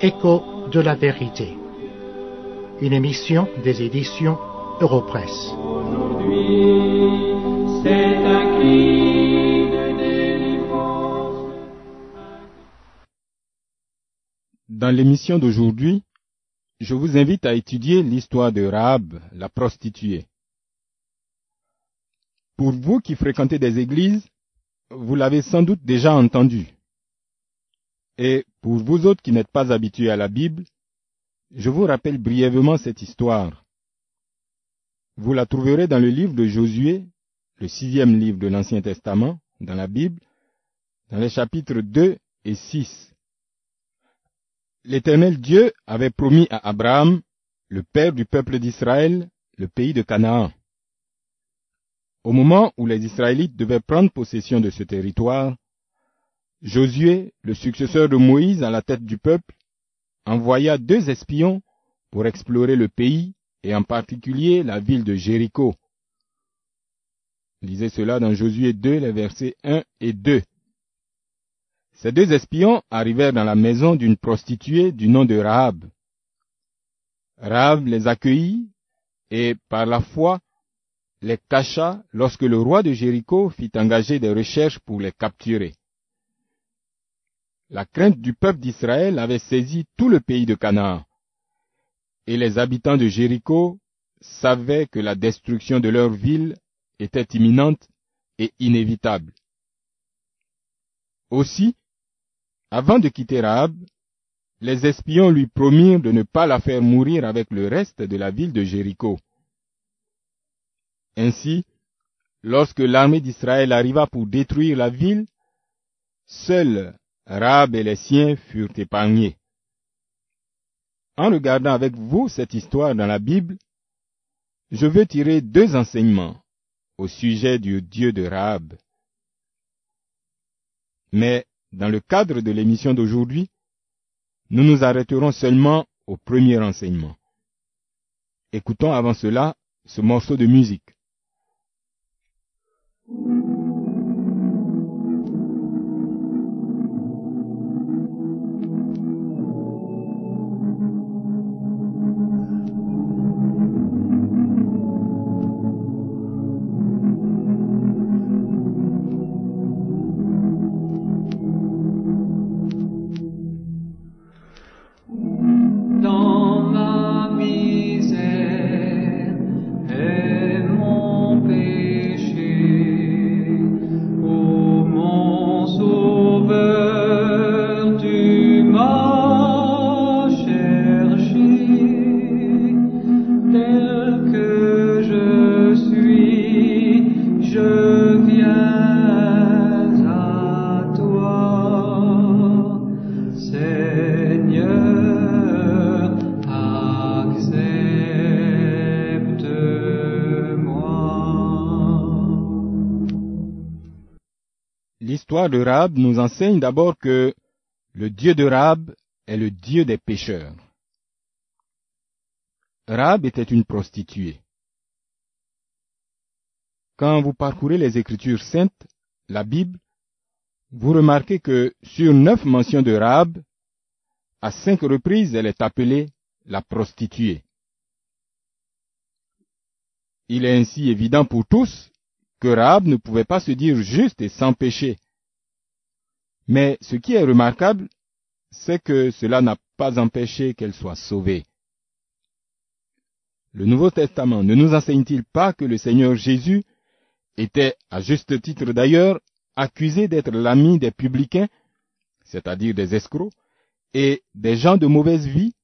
Écho de la vérité. Une émission des éditions Europresse. aujourd'hui. C'est un cri de délivrance. Dans l'émission d'aujourd'hui, je vous invite à étudier l'histoire de Rahab, la prostituée. Pour vous qui fréquentez des églises, vous l'avez sans doute déjà entendu. Et pour vous autres qui n'êtes pas habitués à la Bible, je vous rappelle brièvement cette histoire. Vous la trouverez dans le livre de Josué, le sixième livre de l'Ancien Testament, dans la Bible, dans les chapitres 2 et 6. L'Éternel Dieu avait promis à Abraham, le père du peuple d'Israël, le pays de Canaan. Au moment où les Israélites devaient prendre possession de ce territoire, Josué, le successeur de Moïse à la tête du peuple, envoya deux espions pour explorer le pays et en particulier la ville de Jéricho. Lisez cela dans Josué 2, les versets 1 et 2. Ces deux espions arrivèrent dans la maison d'une prostituée du nom de Rahab. Rahab les accueillit et, par la foi, les cacha lorsque le roi de Jéricho fit engager des recherches pour les capturer. La crainte du peuple d'Israël avait saisi tout le pays de Canaan, et les habitants de Jéricho savaient que la destruction de leur ville était imminente et inévitable. Aussi, avant de quitter Rahab, les espions lui promirent de ne pas la faire mourir avec le reste de la ville de Jéricho. Ainsi, lorsque l'armée d'Israël arriva pour détruire la ville, seuls Rahab et les siens furent épargnés. En regardant avec vous cette histoire dans la Bible, je veux tirer deux enseignements au sujet du Dieu de Rahab. Mais dans le cadre de l'émission d'aujourd'hui, nous nous arrêterons seulement au premier enseignement. Écoutons avant cela ce morceau de musique. L'histoire de Rahab nous enseigne d'abord que le Dieu de Rahab est le Dieu des pécheurs. Rahab était une prostituée. Quand vous parcourez les Écritures saintes, la Bible, vous remarquez que sur neuf mentions de Rahab, à cinq reprises elle est appelée la prostituée. Il est ainsi évident pour tous que Rahab ne pouvait pas se dire juste et sans péché. Mais ce qui est remarquable, c'est que cela n'a pas empêché qu'elle soit sauvée. Le Nouveau Testament ne nous enseigne-t-il pas que le Seigneur Jésus était, à juste titre d'ailleurs, accusé d'être l'ami des publicains, c'est-à-dire des escrocs, et des gens de mauvaise vie?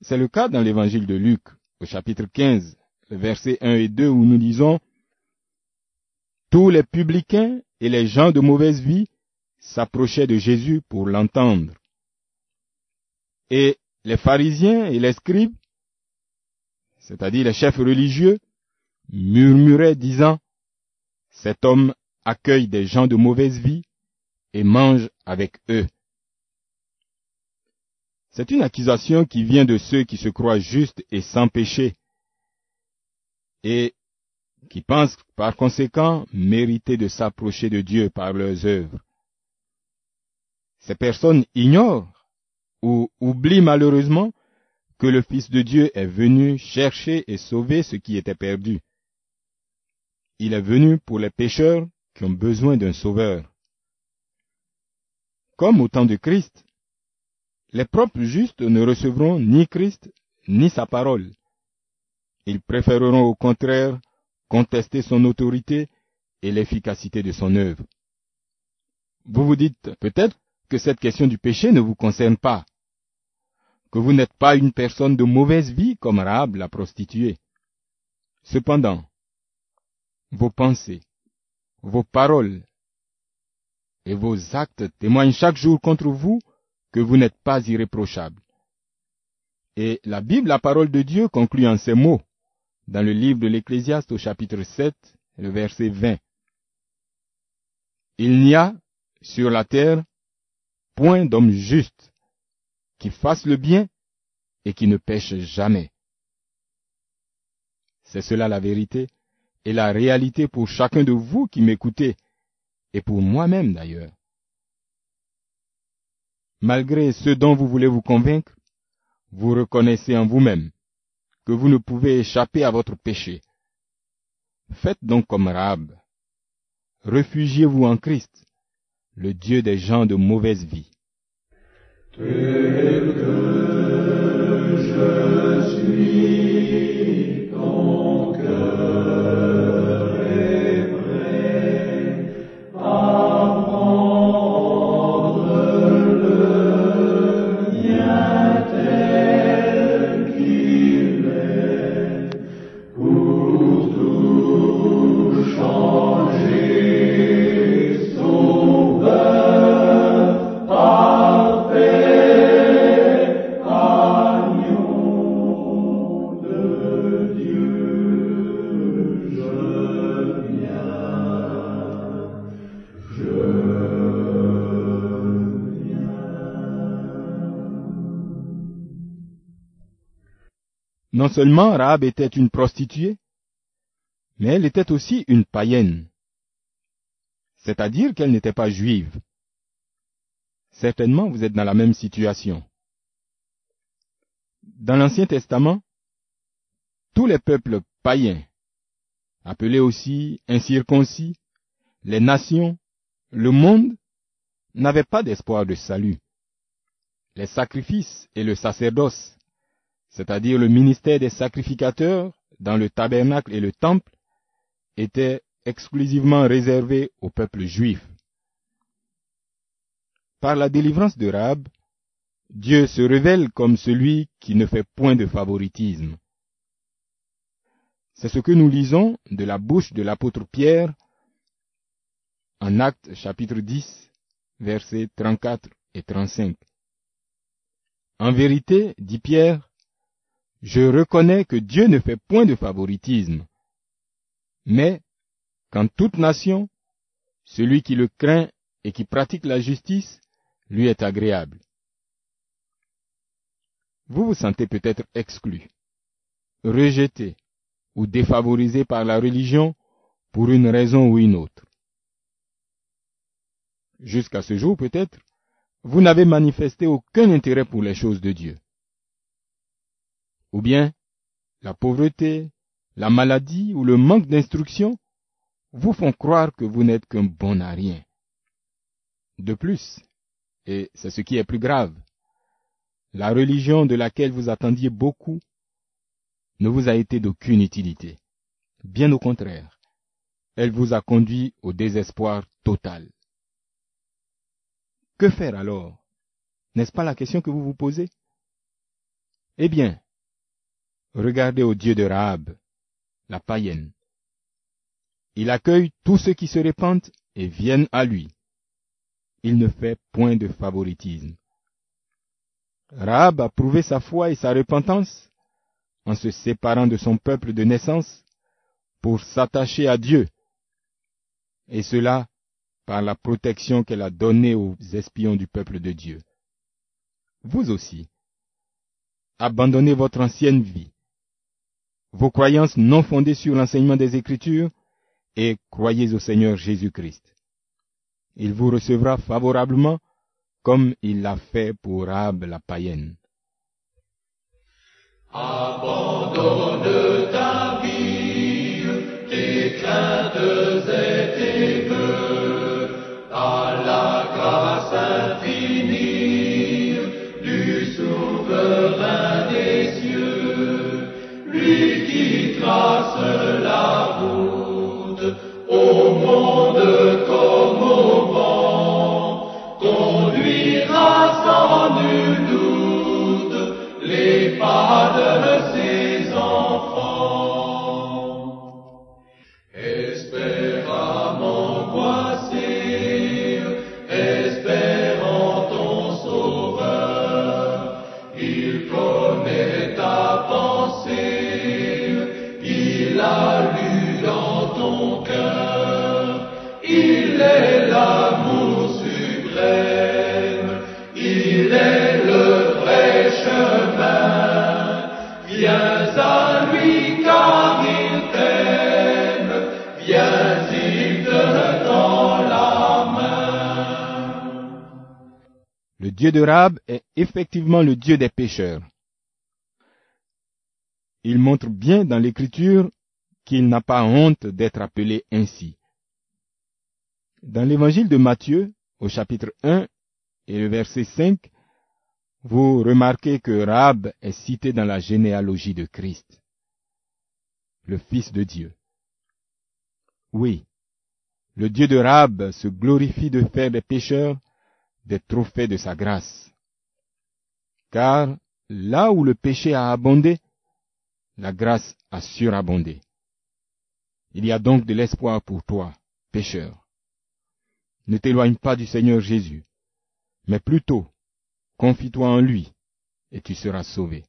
C'est le cas dans l'évangile de Luc, au chapitre 15, versets 1 et 2, où nous lisons Tous les publicains et les gens de mauvaise vie s'approchaient de Jésus pour l'entendre. Et les pharisiens et les scribes, c'est-à-dire les chefs religieux, murmuraient disant, Cet homme accueille des gens de mauvaise vie et mange avec eux. C'est une accusation qui vient de ceux qui se croient justes et sans péché. et qui pensent par conséquent mériter de s'approcher de Dieu par leurs œuvres. Ces personnes ignorent ou oublient malheureusement que le Fils de Dieu est venu chercher et sauver ce qui était perdu. Il est venu pour les pécheurs qui ont besoin d'un sauveur. Comme au temps de Christ, les propres justes ne recevront ni Christ ni sa parole. Ils préféreront au contraire contester son autorité et l'efficacité de son œuvre. Vous vous dites peut-être que cette question du péché ne vous concerne pas, que vous n'êtes pas une personne de mauvaise vie comme Rahab la prostituée. Cependant, vos pensées, vos paroles et vos actes témoignent chaque jour contre vous que vous n'êtes pas irréprochable. Et la Bible, la parole de Dieu, conclut en ces mots dans le livre de l'Ecclésiaste au chapitre 7, le verset 20. Il n'y a sur la terre point d'homme juste qui fasse le bien et qui ne pêche jamais. C'est cela la vérité et la réalité pour chacun de vous qui m'écoutez, et pour moi-même d'ailleurs. Malgré ce dont vous voulez vous convaincre, vous reconnaissez en vous-même que vous ne pouvez échapper à votre péché. Faites donc comme Rab. Réfugiez-vous en Christ, le Dieu des gens de mauvaise vie. Non seulement Rahab était une prostituée, mais elle était aussi une païenne, c'est-à-dire qu'elle n'était pas juive. Certainement, vous êtes dans la même situation. Dans l'Ancien Testament, tous les peuples païens, appelés aussi incirconcis, les nations, le monde, n'avaient pas d'espoir de salut. Les sacrifices et le sacerdoce c'est-à-dire le ministère des sacrificateurs dans le tabernacle et le temple, était exclusivement réservé au peuple juif. Par la délivrance de Rab, Dieu se révèle comme celui qui ne fait point de favoritisme. C'est ce que nous lisons de la bouche de l'apôtre Pierre en Actes chapitre 10, versets 34 et 35. En vérité, dit Pierre, je reconnais que Dieu ne fait point de favoritisme, mais qu'en toute nation, celui qui le craint et qui pratique la justice lui est agréable. Vous vous sentez peut-être exclu, rejeté ou défavorisé par la religion pour une raison ou une autre. Jusqu'à ce jour peut-être, vous n'avez manifesté aucun intérêt pour les choses de Dieu. Ou bien la pauvreté, la maladie ou le manque d'instruction vous font croire que vous n'êtes qu'un bon à rien. De plus, et c'est ce qui est plus grave, la religion de laquelle vous attendiez beaucoup ne vous a été d'aucune utilité. Bien au contraire, elle vous a conduit au désespoir total. Que faire alors? N'est-ce pas la question que vous vous posez? Eh bien, Regardez au Dieu de Rahab, la païenne. Il accueille tous ceux qui se répandent et viennent à lui. Il ne fait point de favoritisme. Rahab a prouvé sa foi et sa repentance en se séparant de son peuple de naissance pour s'attacher à Dieu, et cela par la protection qu'elle a donnée aux espions du peuple de Dieu. Vous aussi, abandonnez votre ancienne vie, vos croyances non fondées sur l'enseignement des Écritures et croyez au Seigneur Jésus-Christ. Il vous recevra favorablement comme il l'a fait pour Rahab la païenne. Abandonne ta vie, tes craintes et tes vœux à la grâce infinie du souverain Father. Dieu de Rahab est effectivement le Dieu des pécheurs. Il montre bien dans l'Écriture qu'il n'a pas honte d'être appelé ainsi. Dans l'évangile de Matthieu, au chapitre 1 et le verset 5, vous remarquez que Rahab est cité dans la généalogie de Christ, le Fils de Dieu. Oui, le Dieu de Rahab se glorifie de faire des pécheurs des trophées de sa grâce. Car là où le péché a abondé, la grâce a surabondé. Il y a donc de l'espoir pour toi, pécheur. Ne t'éloigne pas du Seigneur Jésus, mais plutôt confie-toi en lui, et tu seras sauvé.